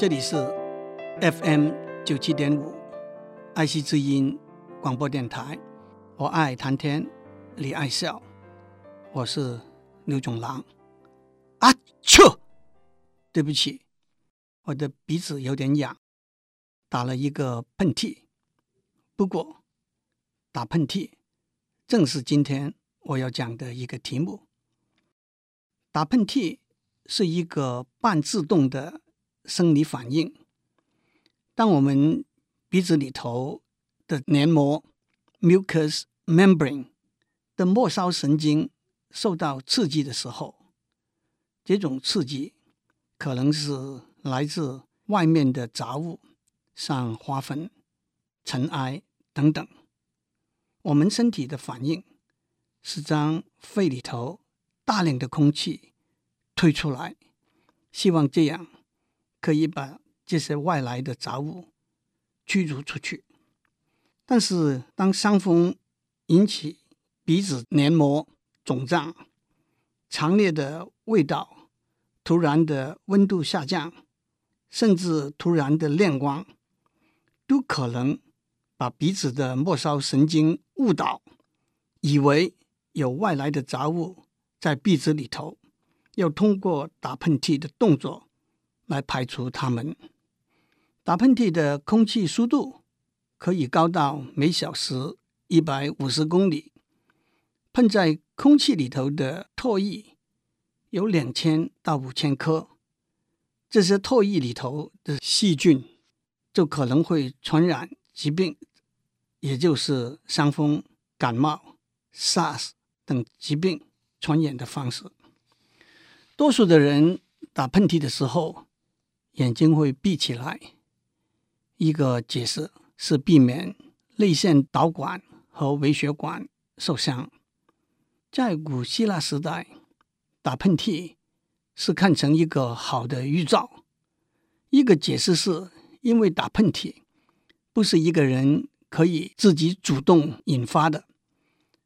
这里是 FM 九七点五爱惜之音广播电台。我爱谈天，你爱笑，我是刘总郎。啊，切！对不起，我的鼻子有点痒，打了一个喷嚏。不过，打喷嚏正是今天我要讲的一个题目。打喷嚏是一个半自动的生理反应。当我们鼻子里头的黏膜 （mucous membrane） 的末梢神经受到刺激的时候，这种刺激可能是来自外面的杂物，像花粉、尘埃等等。我们身体的反应是将肺里头大量的空气推出来，希望这样可以把这些外来的杂物驱逐出去。但是，当伤风引起鼻子黏膜肿胀、强烈的味道、突然的温度下降，甚至突然的亮光，都可能把鼻子的末梢神经误导，以为有外来的杂物在鼻子里头。要通过打喷嚏的动作来排除它们。打喷嚏的空气速度可以高到每小时一百五十公里。喷在空气里头的唾液有两千到五千颗，这些唾液里头的细菌就可能会传染疾病，也就是伤风、感冒、SARS 等疾病传染的方式。多数的人打喷嚏的时候，眼睛会闭起来。一个解释是避免泪腺导管和微血管受伤。在古希腊时代，打喷嚏是看成一个好的预兆。一个解释是因为打喷嚏不是一个人可以自己主动引发的，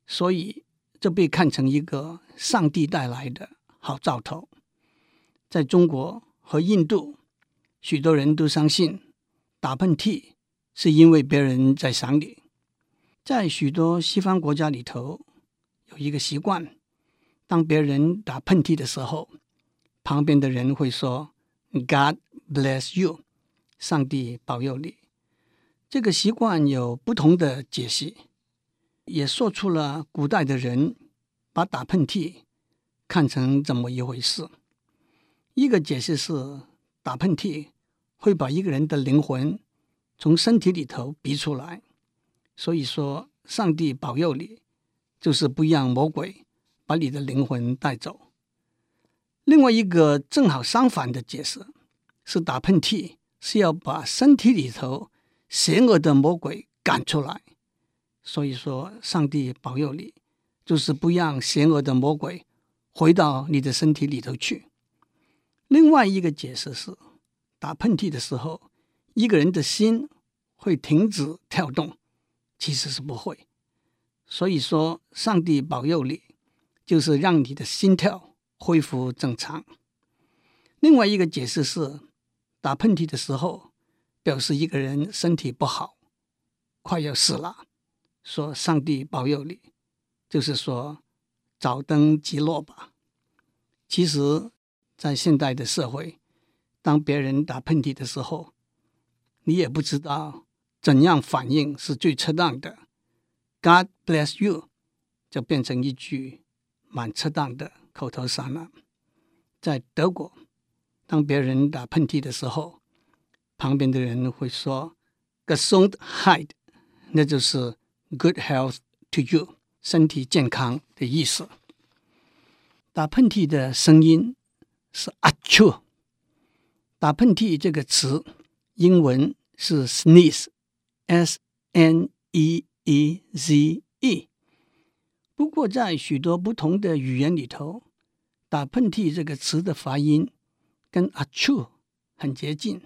所以这被看成一个上帝带来的。好兆头，在中国和印度，许多人都相信打喷嚏是因为别人在想你。在许多西方国家里头，有一个习惯，当别人打喷嚏的时候，旁边的人会说 “God bless you”，上帝保佑你。这个习惯有不同的解析，也说出了古代的人把打喷嚏。看成怎么一回事？一个解释是打喷嚏会把一个人的灵魂从身体里头逼出来，所以说上帝保佑你，就是不让魔鬼把你的灵魂带走。另外一个正好相反的解释是打喷嚏是要把身体里头邪恶的魔鬼赶出来，所以说上帝保佑你，就是不让邪恶的魔鬼。回到你的身体里头去。另外一个解释是，打喷嚏的时候，一个人的心会停止跳动，其实是不会。所以说，上帝保佑你，就是让你的心跳恢复正常。另外一个解释是，打喷嚏的时候，表示一个人身体不好，快要死了。说上帝保佑你，就是说。早登极乐吧。其实，在现代的社会，当别人打喷嚏的时候，你也不知道怎样反应是最恰当的。God bless you，就变成一句蛮恰当的口头禅了。在德国，当别人打喷嚏的时候，旁边的人会说 “Gesundheit”，那就是 “Good health to you”。身体健康的意思。打喷嚏的声音是啊啾。打喷嚏这个词，英文是 sneeze，s n e e z e。不过在许多不同的语言里头，打喷嚏这个词的发音跟啊啾很接近。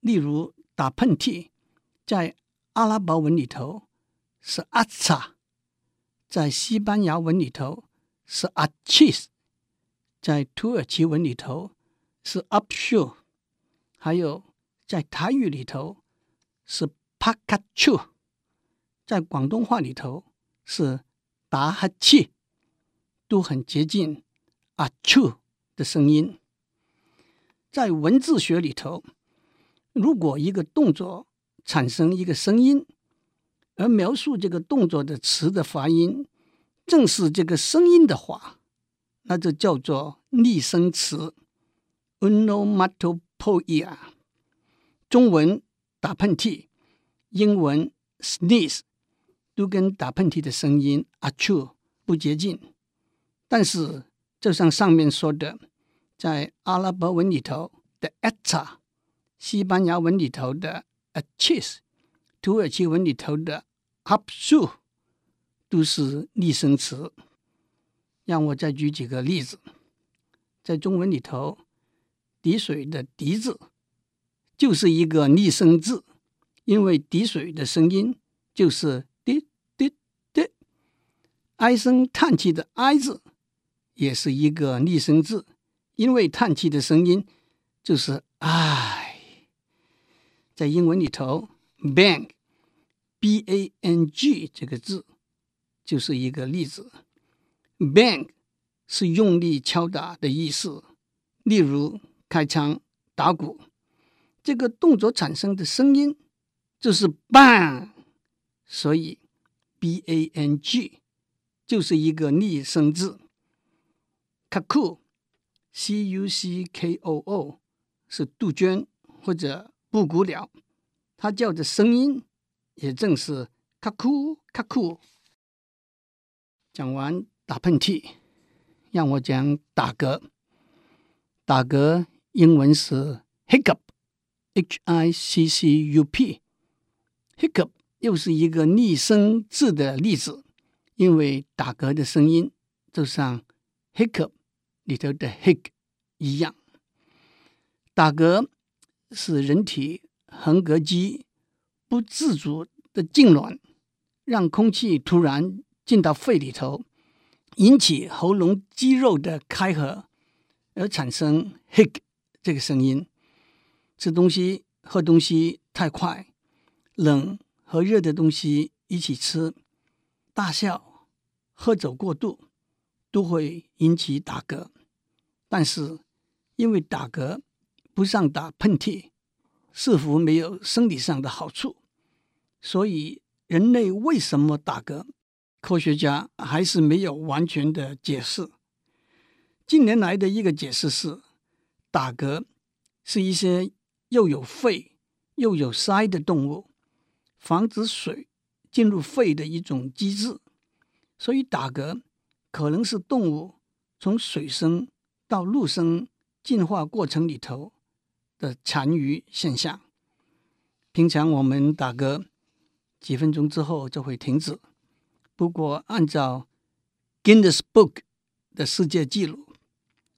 例如，打喷嚏在阿拉伯文里头是 acha，。在西班牙文里头是 achis，在土耳其文里头是 apshu，还有在台语里头是啪卡啾，在广东话里头是打哈欠，都很接近啊啾的声音。在文字学里头，如果一个动作产生一个声音，而描述这个动作的词的发音正是这个声音的话，那就叫做拟声词 （onomatopoeia）。后裔啊中文打喷嚏，英文 sneeze 都跟打喷嚏的声音啊啾不接近，但是就像上面说的。在阿拉伯文里头的 “eta”，西班牙文里头的 “achis”，土耳其文里头的 “hapsu”，都是拟声词。让我再举几个例子，在中文里头，“滴水”的“滴”字就是一个拟声字，因为滴水的声音就是“滴滴滴”。唉声叹气的“唉”字也是一个拟声字。因为叹气的声音就是“唉”，在英文里头，“bang”（b-a-n-g） 这个字就是一个例子。“bang” 是用力敲打的意思，例如开枪、打鼓，这个动作产生的声音就是 “bang”，所以 “b-a-n-g” 就是一个拟声字。“cuckoo”。C U C K O O 是杜鹃或者布谷鸟，它叫的声音也正是咔哭咔哭。讲完打喷嚏，让我讲打嗝。打嗝英文是 hiccup，H I C C U P，hiccup 又是一个拟声字的例子，因为打嗝的声音就像 hiccup。里头的 hic 一样，打嗝是人体横膈肌不自主的痉挛，让空气突然进到肺里头，引起喉咙肌肉的开合，而产生 hic 这个声音。吃东西、喝东西太快，冷和热的东西一起吃，大笑、喝酒过度。都会引起打嗝，但是因为打嗝不像打喷嚏，似乎没有生理上的好处，所以人类为什么打嗝，科学家还是没有完全的解释。近年来的一个解释是，打嗝是一些又有肺又有鳃的动物防止水进入肺的一种机制，所以打嗝。可能是动物从水生到陆生进化过程里头的残余现象。平常我们打嗝几分钟之后就会停止，不过按照 Guinness Book 的世界纪录，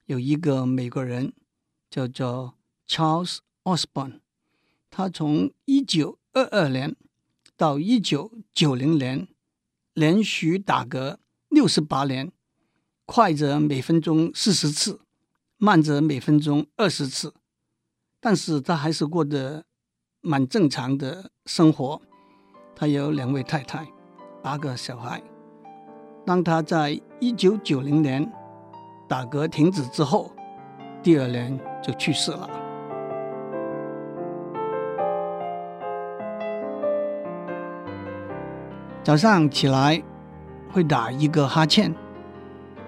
有一个美国人叫做 Charles Osborne，他从一九二二年到一九九零年连续打嗝。六十八年，快则每分钟四十次，慢则每分钟二十次，但是他还是过得蛮正常的生活。他有两位太太，八个小孩。当他在一九九零年打嗝停止之后，第二年就去世了。早上起来。会打一个哈欠，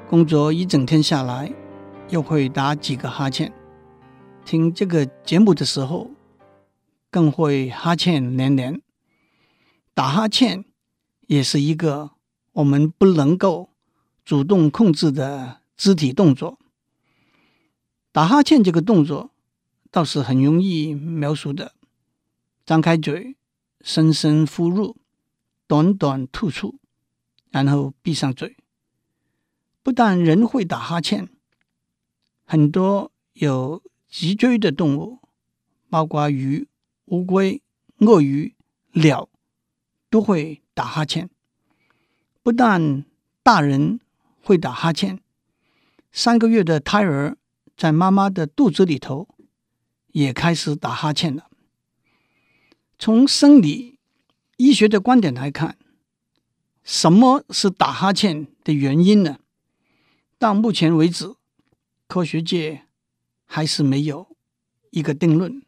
工作一整天下来，又会打几个哈欠。听这个节目的时候，更会哈欠连连。打哈欠也是一个我们不能够主动控制的肢体动作。打哈欠这个动作倒是很容易描述的：张开嘴，深深呼入，短短吐出。然后闭上嘴。不但人会打哈欠，很多有脊椎的动物，包括鱼、乌龟、鳄鱼、鸟，都会打哈欠。不但大人会打哈欠，三个月的胎儿在妈妈的肚子里头，也开始打哈欠了。从生理医学的观点来看，什么是打哈欠的原因呢？到目前为止，科学界还是没有一个定论。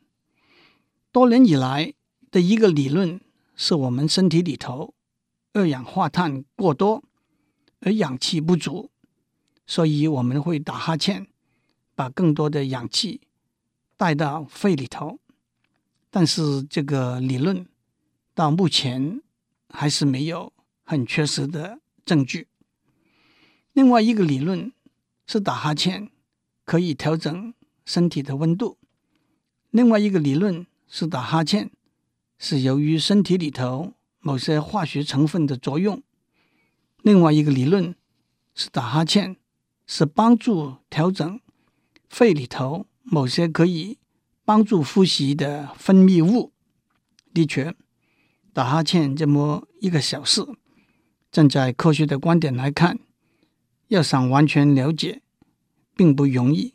多年以来的一个理论是我们身体里头二氧化碳过多，而氧气不足，所以我们会打哈欠，把更多的氧气带到肺里头。但是这个理论到目前还是没有很确实的证据。另外一个理论是打哈欠可以调整身体的温度。另外一个理论是打哈欠是由于身体里头某些化学成分的作用。另外一个理论是打哈欠是帮助调整肺里头某些可以帮助呼吸的分泌物。的确，打哈欠这么一个小事，站在科学的观点来看，要想完全了解，并不容易。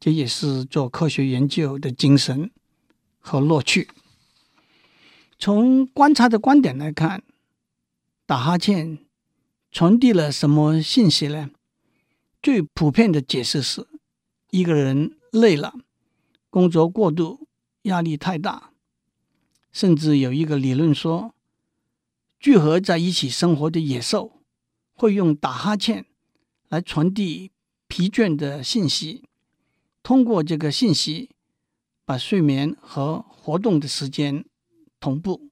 这也是做科学研究的精神和乐趣。从观察的观点来看，打哈欠传递了什么信息呢？最普遍的解释是，一个人累了。工作过度，压力太大，甚至有一个理论说，聚合在一起生活的野兽会用打哈欠来传递疲倦的信息，通过这个信息把睡眠和活动的时间同步。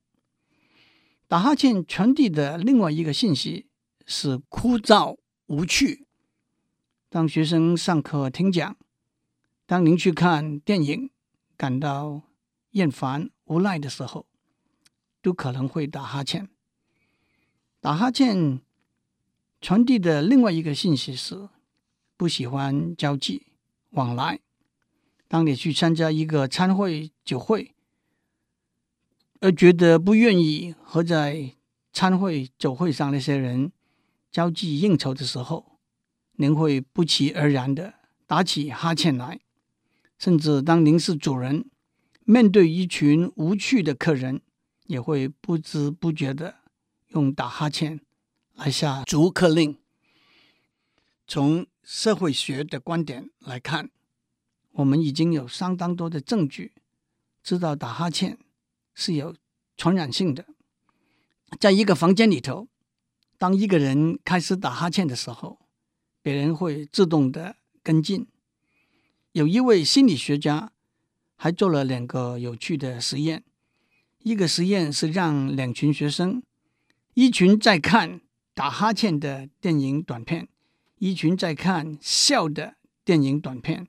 打哈欠传递的另外一个信息是枯燥无趣。当学生上课听讲。当您去看电影，感到厌烦无奈的时候，都可能会打哈欠。打哈欠传递的另外一个信息是不喜欢交际往来。当你去参加一个餐会、酒会，而觉得不愿意和在餐会、酒会上那些人交际应酬的时候，您会不期而然的打起哈欠来。甚至当您是主人，面对一群无趣的客人，也会不知不觉地用打哈欠来下逐客令。从社会学的观点来看，我们已经有相当多的证据，知道打哈欠是有传染性的。在一个房间里头，当一个人开始打哈欠的时候，别人会自动的跟进。有一位心理学家还做了两个有趣的实验。一个实验是让两群学生，一群在看打哈欠的电影短片，一群在看笑的电影短片。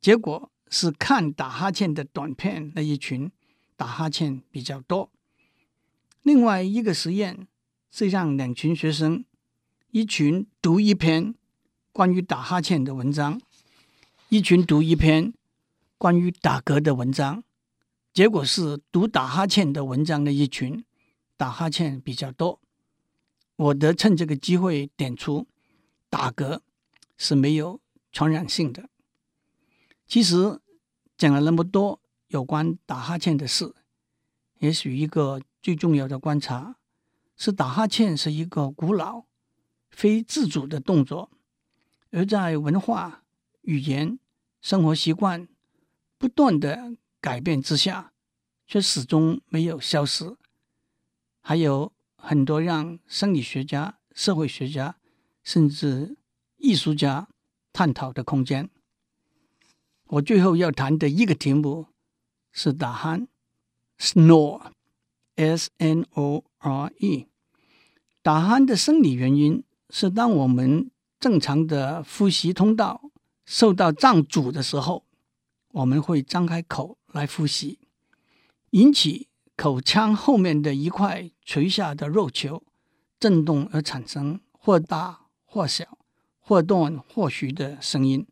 结果是看打哈欠的短片那一群打哈欠比较多。另外一个实验是让两群学生，一群读一篇关于打哈欠的文章。一群读一篇关于打嗝的文章，结果是读打哈欠的文章的一群打哈欠比较多。我得趁这个机会点出，打嗝是没有传染性的。其实讲了那么多有关打哈欠的事，也许一个最重要的观察是，打哈欠是一个古老、非自主的动作，而在文化、语言。生活习惯不断的改变之下，却始终没有消失。还有很多让生理学家、社会学家甚至艺术家探讨的空间。我最后要谈的一个题目是打鼾 （snore），S-N-O-R-E。打鼾的生理原因是，当我们正常的呼吸通道受到障阻的时候，我们会张开口来呼吸，引起口腔后面的一块垂下的肉球震动而产生或大或小、或断或续的声音。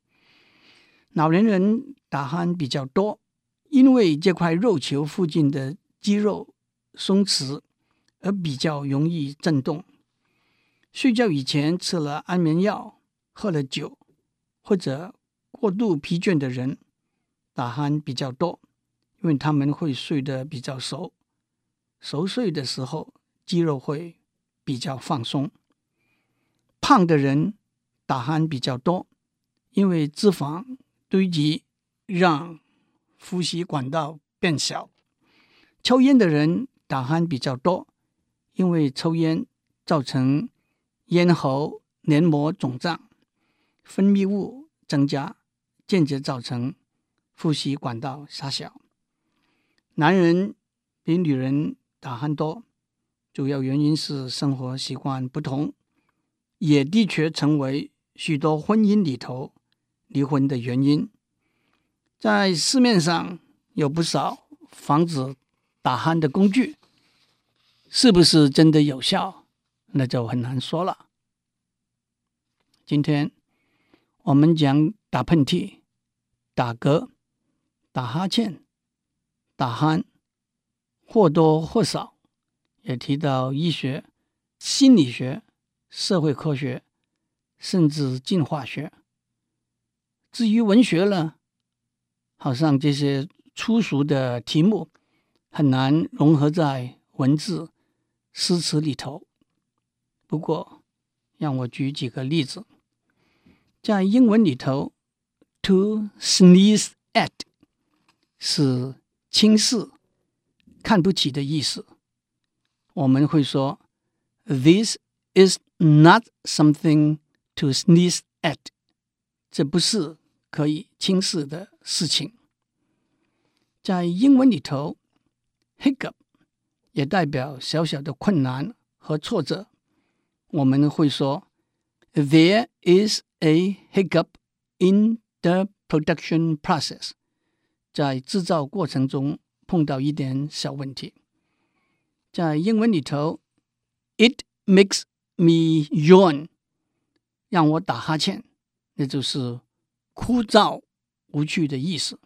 老年人打鼾比较多，因为这块肉球附近的肌肉松弛而比较容易震动。睡觉以前吃了安眠药，喝了酒。或者过度疲倦的人，打鼾比较多，因为他们会睡得比较熟，熟睡的时候肌肉会比较放松。胖的人打鼾比较多，因为脂肪堆积让呼吸管道变小。抽烟的人打鼾比较多，因为抽烟造成咽喉黏膜肿胀，分泌物增加，间接造成呼吸管道狭小。男人比女人打鼾多，主要原因是生活习惯不同。也的确成为许多婚姻里头离婚的原因。在市面上有不少防止打鼾的工具，是不是真的有效？那就很难说了。今天我们讲打喷嚏、打嗝、打哈欠、打鼾，或多或少也提到医学、心理学。社会科学，甚至进化学。至于文学呢，好像这些粗俗的题目很难融合在文字诗词里头。不过，让我举几个例子，在英文里头，to sneeze at 是轻视、看不起的意思。我们会说，this is Not something to sneeze at，这不是可以轻视的事情。在英文里头，hiccup 也代表小小的困难和挫折。我们会说，There is a hiccup in the production process，在制造过程中碰到一点小问题。在英文里头，It makes me yawn，让我打哈欠，那就是枯燥无趣的意思。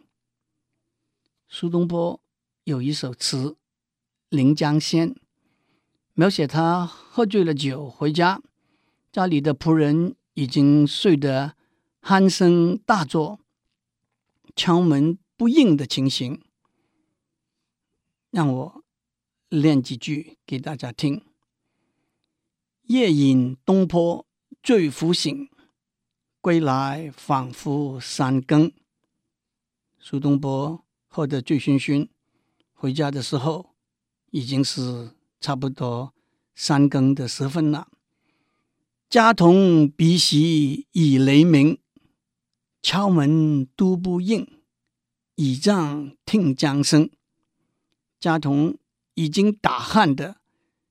苏东坡有一首词《临江仙》，描写他喝醉了酒回家，家里的仆人已经睡得鼾声大作，敲门不应的情形。让我念几句给大家听。夜饮东坡醉复醒，归来仿佛三更。苏东坡喝得醉醺醺，回家的时候已经是差不多三更的时分了。家童鼻息已雷鸣，敲门都不应，倚杖听江声。家童已经打鼾的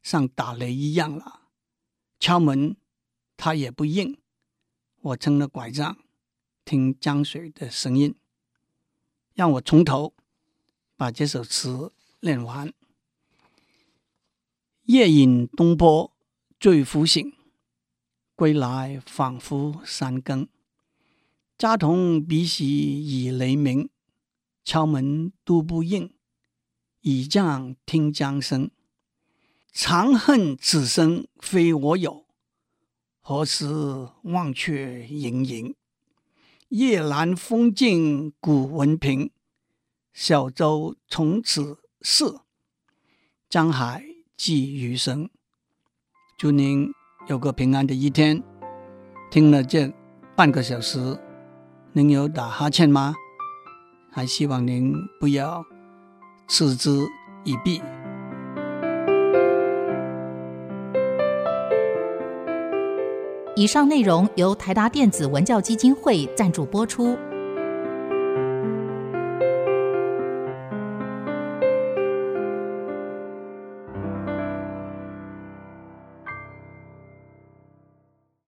像打雷一样了。敲门，他也不应。我撑了拐杖，听江水的声音。让我从头把这首词念完。夜饮东坡醉复醒，归来仿佛三更。家童鼻息已雷鸣，敲门都不应，倚杖听江声。长恨此生非我有，何时忘却营营？夜阑风静古文平，小舟从此逝，江海寄余生。祝您有个平安的一天。听了这半个小时，您有打哈欠吗？还希望您不要嗤之以鼻。以上内容由台达电子文教基金会赞助播出。